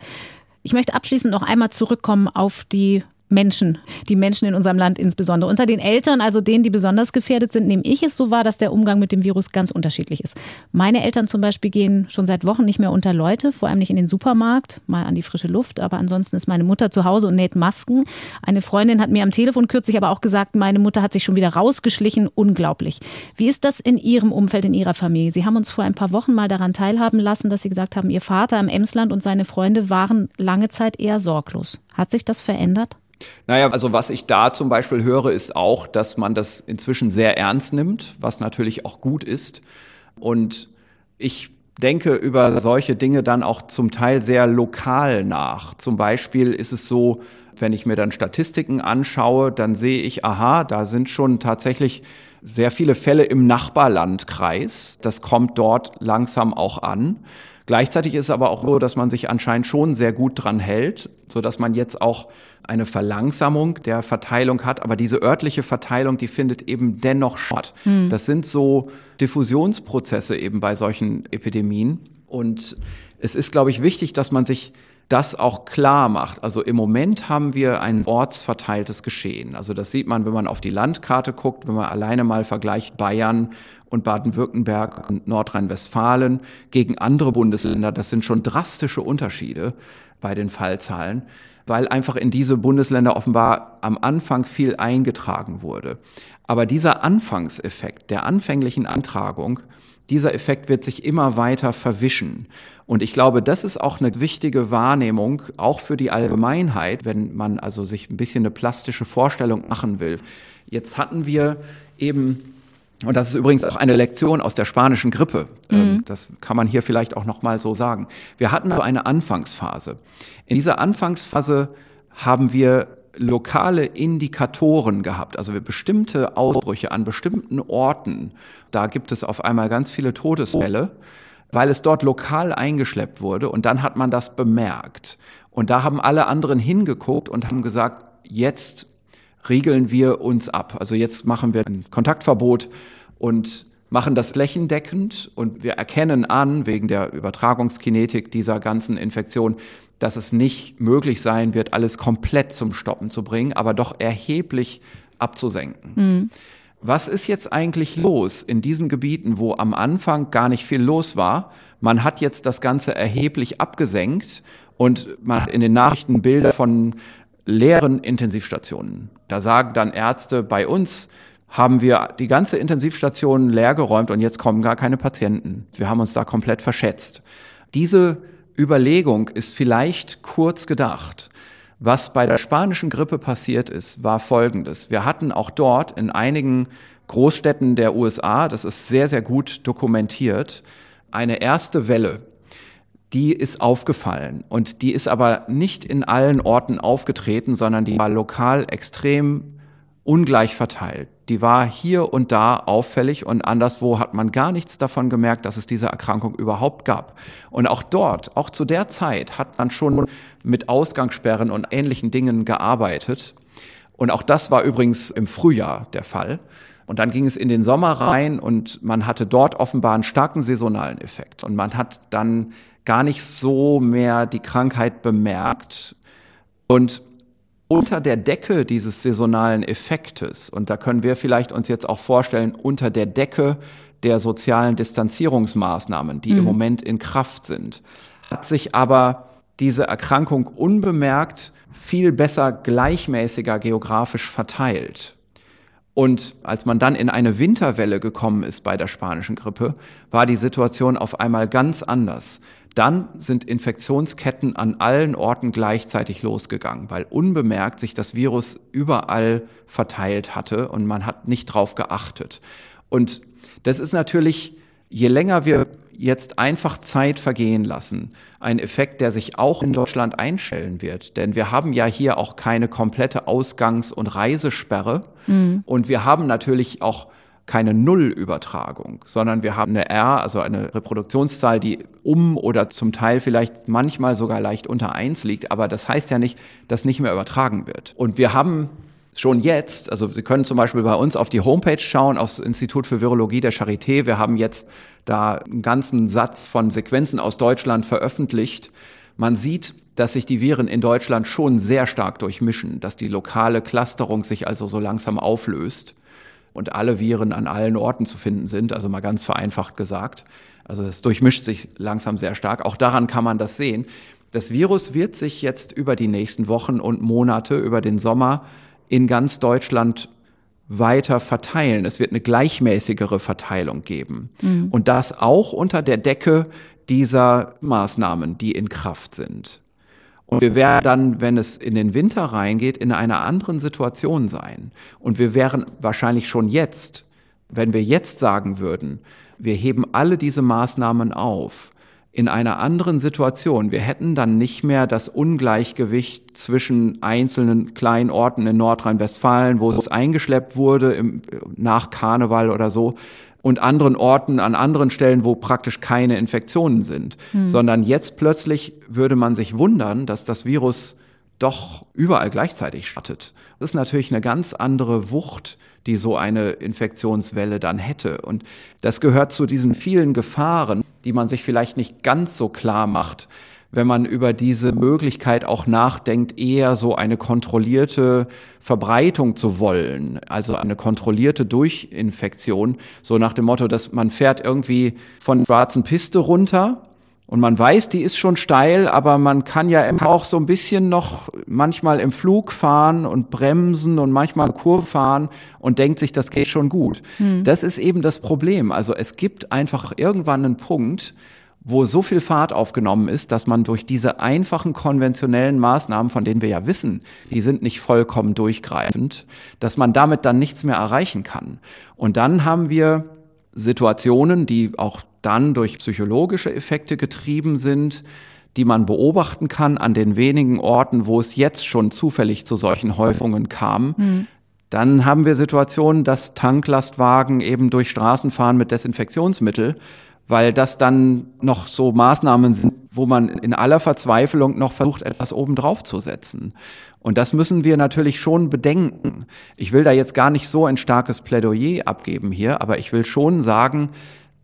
Ich möchte abschließend noch einmal zurückkommen auf die Menschen, die Menschen in unserem Land insbesondere. Unter den Eltern, also denen, die besonders gefährdet sind, nehme ich es so wahr, dass der Umgang mit dem Virus ganz unterschiedlich ist. Meine Eltern zum Beispiel gehen schon seit Wochen nicht mehr unter Leute, vor allem nicht in den Supermarkt, mal an die frische Luft, aber ansonsten ist meine Mutter zu Hause und näht Masken. Eine Freundin hat mir am Telefon kürzlich aber auch gesagt, meine Mutter hat sich schon wieder rausgeschlichen. Unglaublich. Wie ist das in Ihrem Umfeld, in Ihrer Familie? Sie haben uns vor ein paar Wochen mal daran teilhaben lassen, dass Sie gesagt haben, Ihr Vater im Emsland und seine Freunde waren lange Zeit eher sorglos. Hat sich das verändert? Naja, also was ich da zum Beispiel höre, ist auch, dass man das inzwischen sehr ernst nimmt, was natürlich auch gut ist. Und ich denke über solche Dinge dann auch zum Teil sehr lokal nach. Zum Beispiel ist es so, wenn ich mir dann Statistiken anschaue, dann sehe ich, aha, da sind schon tatsächlich sehr viele Fälle im Nachbarlandkreis. Das kommt dort langsam auch an. Gleichzeitig ist es aber auch so, dass man sich anscheinend schon sehr gut dran hält, so dass man jetzt auch eine Verlangsamung der Verteilung hat. Aber diese örtliche Verteilung, die findet eben dennoch statt. Hm. Das sind so Diffusionsprozesse eben bei solchen Epidemien. Und es ist, glaube ich, wichtig, dass man sich das auch klar macht. Also im Moment haben wir ein ortsverteiltes Geschehen. Also das sieht man, wenn man auf die Landkarte guckt, wenn man alleine mal vergleicht Bayern und Baden-Württemberg und Nordrhein-Westfalen gegen andere Bundesländer. Das sind schon drastische Unterschiede bei den Fallzahlen, weil einfach in diese Bundesländer offenbar am Anfang viel eingetragen wurde. Aber dieser Anfangseffekt der anfänglichen Antragung, dieser Effekt wird sich immer weiter verwischen. Und ich glaube, das ist auch eine wichtige Wahrnehmung, auch für die Allgemeinheit, wenn man also sich ein bisschen eine plastische Vorstellung machen will. Jetzt hatten wir eben und das ist übrigens auch eine Lektion aus der spanischen Grippe. Ähm, mhm. Das kann man hier vielleicht auch noch mal so sagen. Wir hatten so eine Anfangsphase. In dieser Anfangsphase haben wir lokale Indikatoren gehabt, also bestimmte Ausbrüche an bestimmten Orten. Da gibt es auf einmal ganz viele Todesfälle, weil es dort lokal eingeschleppt wurde und dann hat man das bemerkt. Und da haben alle anderen hingeguckt und haben gesagt, jetzt regeln wir uns ab. Also jetzt machen wir ein Kontaktverbot und machen das flächendeckend und wir erkennen an, wegen der Übertragungskinetik dieser ganzen Infektion, dass es nicht möglich sein wird, alles komplett zum Stoppen zu bringen, aber doch erheblich abzusenken. Mhm. Was ist jetzt eigentlich los in diesen Gebieten, wo am Anfang gar nicht viel los war? Man hat jetzt das Ganze erheblich abgesenkt und man hat in den Nachrichten Bilder von leeren Intensivstationen. Da sagen dann Ärzte, bei uns haben wir die ganze Intensivstation leergeräumt und jetzt kommen gar keine Patienten. Wir haben uns da komplett verschätzt. Diese Überlegung ist vielleicht kurz gedacht. Was bei der spanischen Grippe passiert ist, war Folgendes. Wir hatten auch dort in einigen Großstädten der USA, das ist sehr, sehr gut dokumentiert, eine erste Welle die ist aufgefallen. Und die ist aber nicht in allen Orten aufgetreten, sondern die war lokal extrem ungleich verteilt. Die war hier und da auffällig und anderswo hat man gar nichts davon gemerkt, dass es diese Erkrankung überhaupt gab. Und auch dort, auch zu der Zeit, hat man schon mit Ausgangssperren und ähnlichen Dingen gearbeitet. Und auch das war übrigens im Frühjahr der Fall. Und dann ging es in den Sommer rein und man hatte dort offenbar einen starken saisonalen Effekt. Und man hat dann gar nicht so mehr die Krankheit bemerkt. Und unter der Decke dieses saisonalen Effektes, und da können wir vielleicht uns jetzt auch vorstellen, unter der Decke der sozialen Distanzierungsmaßnahmen, die mhm. im Moment in Kraft sind, hat sich aber diese Erkrankung unbemerkt viel besser gleichmäßiger geografisch verteilt. Und als man dann in eine Winterwelle gekommen ist bei der spanischen Grippe, war die Situation auf einmal ganz anders dann sind Infektionsketten an allen Orten gleichzeitig losgegangen, weil unbemerkt sich das Virus überall verteilt hatte und man hat nicht drauf geachtet. Und das ist natürlich, je länger wir jetzt einfach Zeit vergehen lassen, ein Effekt, der sich auch in Deutschland einstellen wird. Denn wir haben ja hier auch keine komplette Ausgangs- und Reisesperre. Mhm. Und wir haben natürlich auch keine Nullübertragung, sondern wir haben eine R, also eine Reproduktionszahl, die um oder zum Teil vielleicht manchmal sogar leicht unter eins liegt, aber das heißt ja nicht, dass nicht mehr übertragen wird. Und wir haben schon jetzt, also Sie können zum Beispiel bei uns auf die Homepage schauen, aufs Institut für Virologie der Charité. Wir haben jetzt da einen ganzen Satz von Sequenzen aus Deutschland veröffentlicht, Man sieht, dass sich die Viren in Deutschland schon sehr stark durchmischen, dass die lokale Clusterung sich also so langsam auflöst und alle Viren an allen Orten zu finden sind, also mal ganz vereinfacht gesagt. Also es durchmischt sich langsam sehr stark. Auch daran kann man das sehen. Das Virus wird sich jetzt über die nächsten Wochen und Monate, über den Sommer in ganz Deutschland weiter verteilen. Es wird eine gleichmäßigere Verteilung geben. Mhm. Und das auch unter der Decke dieser Maßnahmen, die in Kraft sind. Und wir werden dann, wenn es in den Winter reingeht, in einer anderen Situation sein. Und wir wären wahrscheinlich schon jetzt, wenn wir jetzt sagen würden, wir heben alle diese Maßnahmen auf, in einer anderen Situation. Wir hätten dann nicht mehr das Ungleichgewicht zwischen einzelnen kleinen Orten in Nordrhein-Westfalen, wo es eingeschleppt wurde im, nach Karneval oder so, und anderen Orten an anderen Stellen, wo praktisch keine Infektionen sind, hm. sondern jetzt plötzlich würde man sich wundern, dass das Virus doch überall gleichzeitig startet. Das ist natürlich eine ganz andere Wucht, die so eine Infektionswelle dann hätte. Und das gehört zu diesen vielen Gefahren, die man sich vielleicht nicht ganz so klar macht, wenn man über diese Möglichkeit auch nachdenkt, eher so eine kontrollierte Verbreitung zu wollen, also eine kontrollierte Durchinfektion, so nach dem Motto, dass man fährt irgendwie von schwarzen Piste runter und man weiß, die ist schon steil, aber man kann ja auch so ein bisschen noch manchmal im Flug fahren und bremsen und manchmal Kurve fahren und denkt sich, das geht schon gut. Hm. Das ist eben das Problem. Also es gibt einfach irgendwann einen Punkt, wo so viel Fahrt aufgenommen ist, dass man durch diese einfachen konventionellen Maßnahmen, von denen wir ja wissen, die sind nicht vollkommen durchgreifend, dass man damit dann nichts mehr erreichen kann. Und dann haben wir Situationen, die auch dann durch psychologische Effekte getrieben sind, die man beobachten kann an den wenigen Orten, wo es jetzt schon zufällig zu solchen Häufungen kam. Mhm. Dann haben wir Situationen, dass Tanklastwagen eben durch Straßen fahren mit Desinfektionsmittel, weil das dann noch so Maßnahmen sind, wo man in aller Verzweiflung noch versucht, etwas obendrauf zu setzen. Und das müssen wir natürlich schon bedenken. Ich will da jetzt gar nicht so ein starkes Plädoyer abgeben hier, aber ich will schon sagen,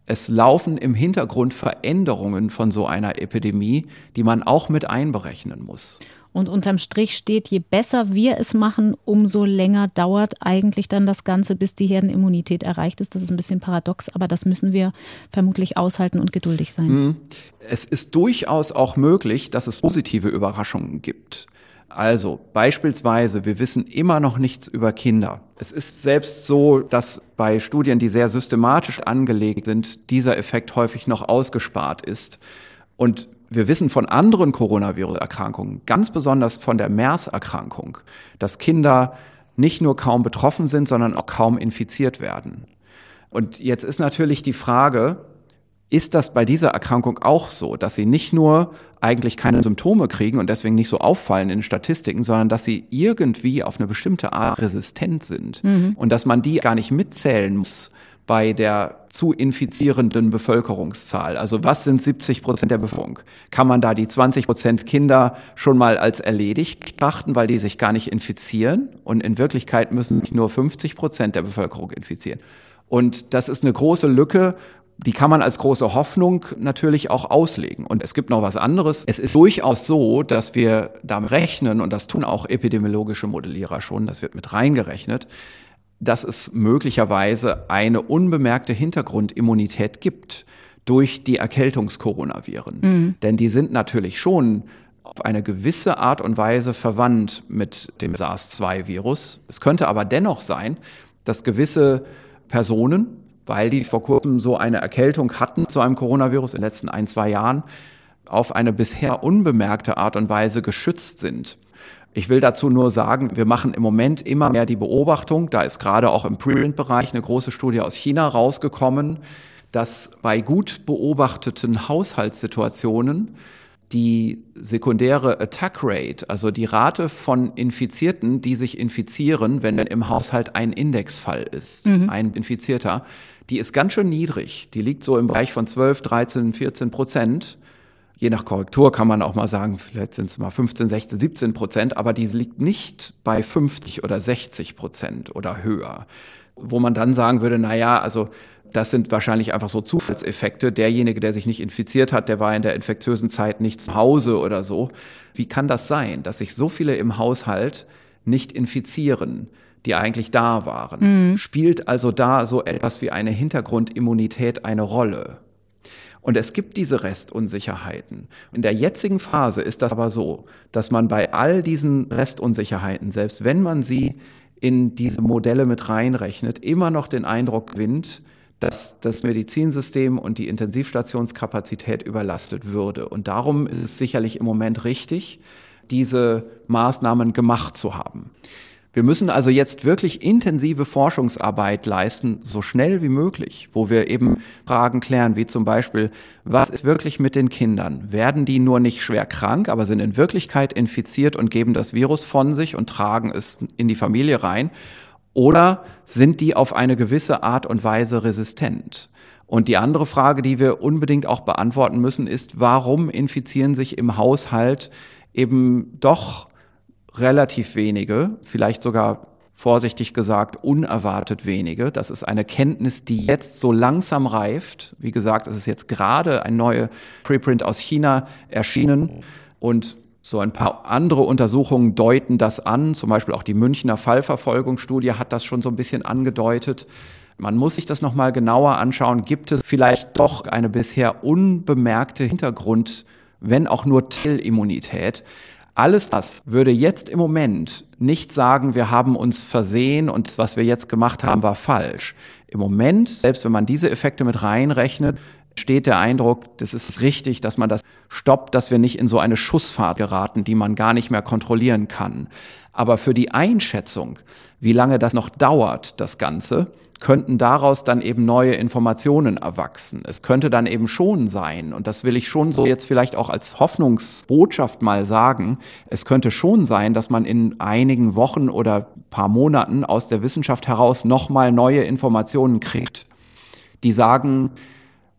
es laufen im Hintergrund Veränderungen von so einer Epidemie, die man auch mit einberechnen muss. Und unterm Strich steht, je besser wir es machen, umso länger dauert eigentlich dann das Ganze, bis die Herdenimmunität erreicht ist. Das ist ein bisschen paradox, aber das müssen wir vermutlich aushalten und geduldig sein. Mhm. Es ist durchaus auch möglich, dass es positive Überraschungen gibt. Also beispielsweise, wir wissen immer noch nichts über Kinder. Es ist selbst so, dass bei Studien, die sehr systematisch angelegt sind, dieser Effekt häufig noch ausgespart ist. Und wir wissen von anderen Coronavirus-Erkrankungen, ganz besonders von der MERS-Erkrankung, dass Kinder nicht nur kaum betroffen sind, sondern auch kaum infiziert werden. Und jetzt ist natürlich die Frage, ist das bei dieser Erkrankung auch so, dass sie nicht nur eigentlich keine Symptome kriegen und deswegen nicht so auffallen in Statistiken, sondern dass sie irgendwie auf eine bestimmte Art resistent sind mhm. und dass man die gar nicht mitzählen muss bei der zu infizierenden Bevölkerungszahl. Also was sind 70 Prozent der Bevölkerung? Kann man da die 20 Prozent Kinder schon mal als erledigt betrachten, weil die sich gar nicht infizieren? Und in Wirklichkeit müssen sich nur 50 Prozent der Bevölkerung infizieren. Und das ist eine große Lücke, die kann man als große Hoffnung natürlich auch auslegen. Und es gibt noch was anderes. Es ist durchaus so, dass wir damit rechnen, und das tun auch epidemiologische Modellierer schon, das wird mit reingerechnet, dass es möglicherweise eine unbemerkte Hintergrundimmunität gibt durch die Erkältungskoronaviren. Mhm. Denn die sind natürlich schon auf eine gewisse Art und Weise verwandt mit dem SARS-2-Virus. Es könnte aber dennoch sein, dass gewisse Personen, weil die vor kurzem so eine Erkältung hatten zu einem Coronavirus in den letzten ein, zwei Jahren, auf eine bisher unbemerkte Art und Weise geschützt sind. Ich will dazu nur sagen, wir machen im Moment immer mehr die Beobachtung, da ist gerade auch im Print-Bereich eine große Studie aus China rausgekommen, dass bei gut beobachteten Haushaltssituationen die sekundäre Attack Rate, also die Rate von Infizierten, die sich infizieren, wenn im Haushalt ein Indexfall ist, mhm. ein Infizierter, die ist ganz schön niedrig. Die liegt so im Bereich von 12, 13, 14 Prozent. Je nach Korrektur kann man auch mal sagen, vielleicht sind es mal 15, 16, 17 Prozent, aber die liegt nicht bei 50 oder 60 Prozent oder höher. Wo man dann sagen würde, na ja, also Das sind wahrscheinlich einfach so Zufallseffekte. Derjenige, der sich nicht infiziert hat, der war in der infektiösen Zeit nicht zu Hause oder so. Wie kann das sein, dass sich so viele im Haushalt nicht infizieren? die eigentlich da waren. Mhm. Spielt also da so etwas wie eine Hintergrundimmunität eine Rolle? Und es gibt diese Restunsicherheiten. In der jetzigen Phase ist das aber so, dass man bei all diesen Restunsicherheiten, selbst wenn man sie in diese Modelle mit reinrechnet, immer noch den Eindruck gewinnt, dass das Medizinsystem und die Intensivstationskapazität überlastet würde. Und darum ist es sicherlich im Moment richtig, diese Maßnahmen gemacht zu haben. Wir müssen also jetzt wirklich intensive Forschungsarbeit leisten, so schnell wie möglich, wo wir eben Fragen klären, wie zum Beispiel, was ist wirklich mit den Kindern? Werden die nur nicht schwer krank, aber sind in Wirklichkeit infiziert und geben das Virus von sich und tragen es in die Familie rein? Oder sind die auf eine gewisse Art und Weise resistent? Und die andere Frage, die wir unbedingt auch beantworten müssen, ist, warum infizieren sich im Haushalt eben doch relativ wenige, vielleicht sogar vorsichtig gesagt unerwartet wenige. Das ist eine Kenntnis, die jetzt so langsam reift. Wie gesagt, es ist jetzt gerade ein neuer Preprint aus China erschienen und so ein paar andere Untersuchungen deuten das an. Zum Beispiel auch die Münchner Fallverfolgungsstudie hat das schon so ein bisschen angedeutet. Man muss sich das nochmal genauer anschauen. Gibt es vielleicht doch eine bisher unbemerkte Hintergrund, wenn auch nur Teilimmunität? Alles das würde jetzt im Moment nicht sagen, wir haben uns versehen und was wir jetzt gemacht haben, war falsch. Im Moment, selbst wenn man diese Effekte mit reinrechnet, steht der Eindruck, das ist richtig, dass man das stoppt, dass wir nicht in so eine Schussfahrt geraten, die man gar nicht mehr kontrollieren kann. Aber für die Einschätzung, wie lange das noch dauert, das Ganze, könnten daraus dann eben neue Informationen erwachsen. Es könnte dann eben schon sein, und das will ich schon so jetzt vielleicht auch als Hoffnungsbotschaft mal sagen, es könnte schon sein, dass man in einigen Wochen oder paar Monaten aus der Wissenschaft heraus nochmal neue Informationen kriegt, die sagen,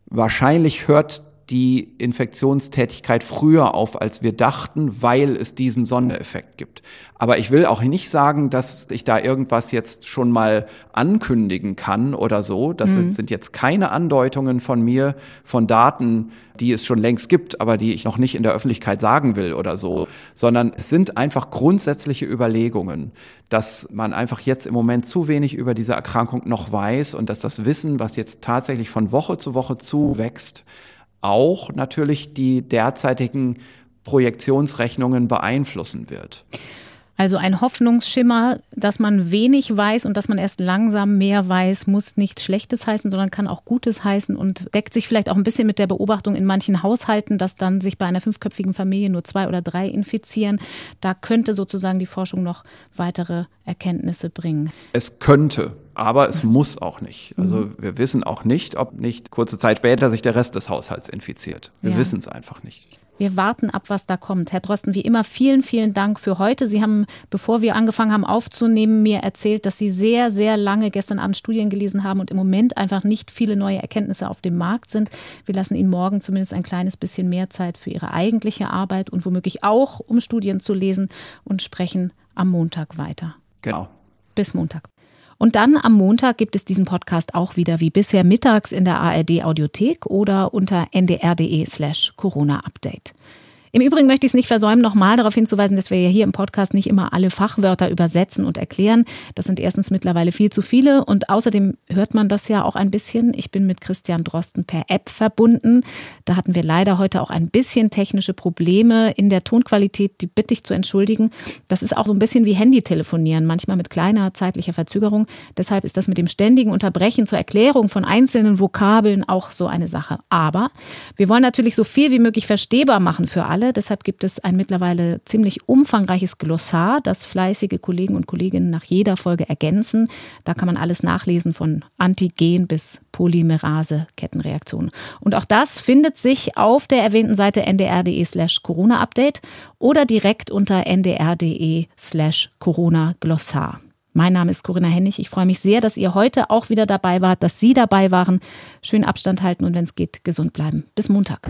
wahrscheinlich hört die Infektionstätigkeit früher auf, als wir dachten, weil es diesen Sondereffekt gibt. Aber ich will auch nicht sagen, dass ich da irgendwas jetzt schon mal ankündigen kann oder so. Das mhm. sind jetzt keine Andeutungen von mir von Daten, die es schon längst gibt, aber die ich noch nicht in der Öffentlichkeit sagen will oder so, sondern es sind einfach grundsätzliche Überlegungen, dass man einfach jetzt im Moment zu wenig über diese Erkrankung noch weiß und dass das Wissen, was jetzt tatsächlich von Woche zu Woche zuwächst, auch natürlich die derzeitigen Projektionsrechnungen beeinflussen wird. Also ein Hoffnungsschimmer, dass man wenig weiß und dass man erst langsam mehr weiß, muss nichts Schlechtes heißen, sondern kann auch Gutes heißen und deckt sich vielleicht auch ein bisschen mit der Beobachtung in manchen Haushalten, dass dann sich bei einer fünfköpfigen Familie nur zwei oder drei infizieren. Da könnte sozusagen die Forschung noch weitere Erkenntnisse bringen. Es könnte, aber es muss auch nicht. Also mhm. wir wissen auch nicht, ob nicht kurze Zeit später sich der Rest des Haushalts infiziert. Wir ja. wissen es einfach nicht. Wir warten ab, was da kommt. Herr Drosten, wie immer, vielen, vielen Dank für heute. Sie haben, bevor wir angefangen haben aufzunehmen, mir erzählt, dass Sie sehr, sehr lange gestern Abend Studien gelesen haben und im Moment einfach nicht viele neue Erkenntnisse auf dem Markt sind. Wir lassen Ihnen morgen zumindest ein kleines bisschen mehr Zeit für Ihre eigentliche Arbeit und womöglich auch, um Studien zu lesen und sprechen am Montag weiter. Genau. Bis Montag. Und dann am Montag gibt es diesen Podcast auch wieder wie bisher mittags in der ARD Audiothek oder unter ndr.de slash Corona Update. Im Übrigen möchte ich es nicht versäumen, nochmal darauf hinzuweisen, dass wir ja hier im Podcast nicht immer alle Fachwörter übersetzen und erklären. Das sind erstens mittlerweile viel zu viele und außerdem hört man das ja auch ein bisschen. Ich bin mit Christian Drosten per App verbunden. Da hatten wir leider heute auch ein bisschen technische Probleme in der Tonqualität, die bitte ich zu entschuldigen. Das ist auch so ein bisschen wie Handytelefonieren, manchmal mit kleiner zeitlicher Verzögerung. Deshalb ist das mit dem ständigen Unterbrechen zur Erklärung von einzelnen Vokabeln auch so eine Sache. Aber wir wollen natürlich so viel wie möglich verstehbar machen für alle alle. Deshalb gibt es ein mittlerweile ziemlich umfangreiches Glossar, das fleißige Kollegen und Kolleginnen nach jeder Folge ergänzen. Da kann man alles nachlesen von Antigen bis Polymerase-Kettenreaktionen. Und auch das findet sich auf der erwähnten Seite ndr.de slash Corona-Update oder direkt unter ndr.de slash Corona-Glossar. Mein Name ist Corinna Hennig. Ich freue mich sehr, dass ihr heute auch wieder dabei wart, dass Sie dabei waren. Schön Abstand halten und wenn es geht, gesund bleiben. Bis Montag.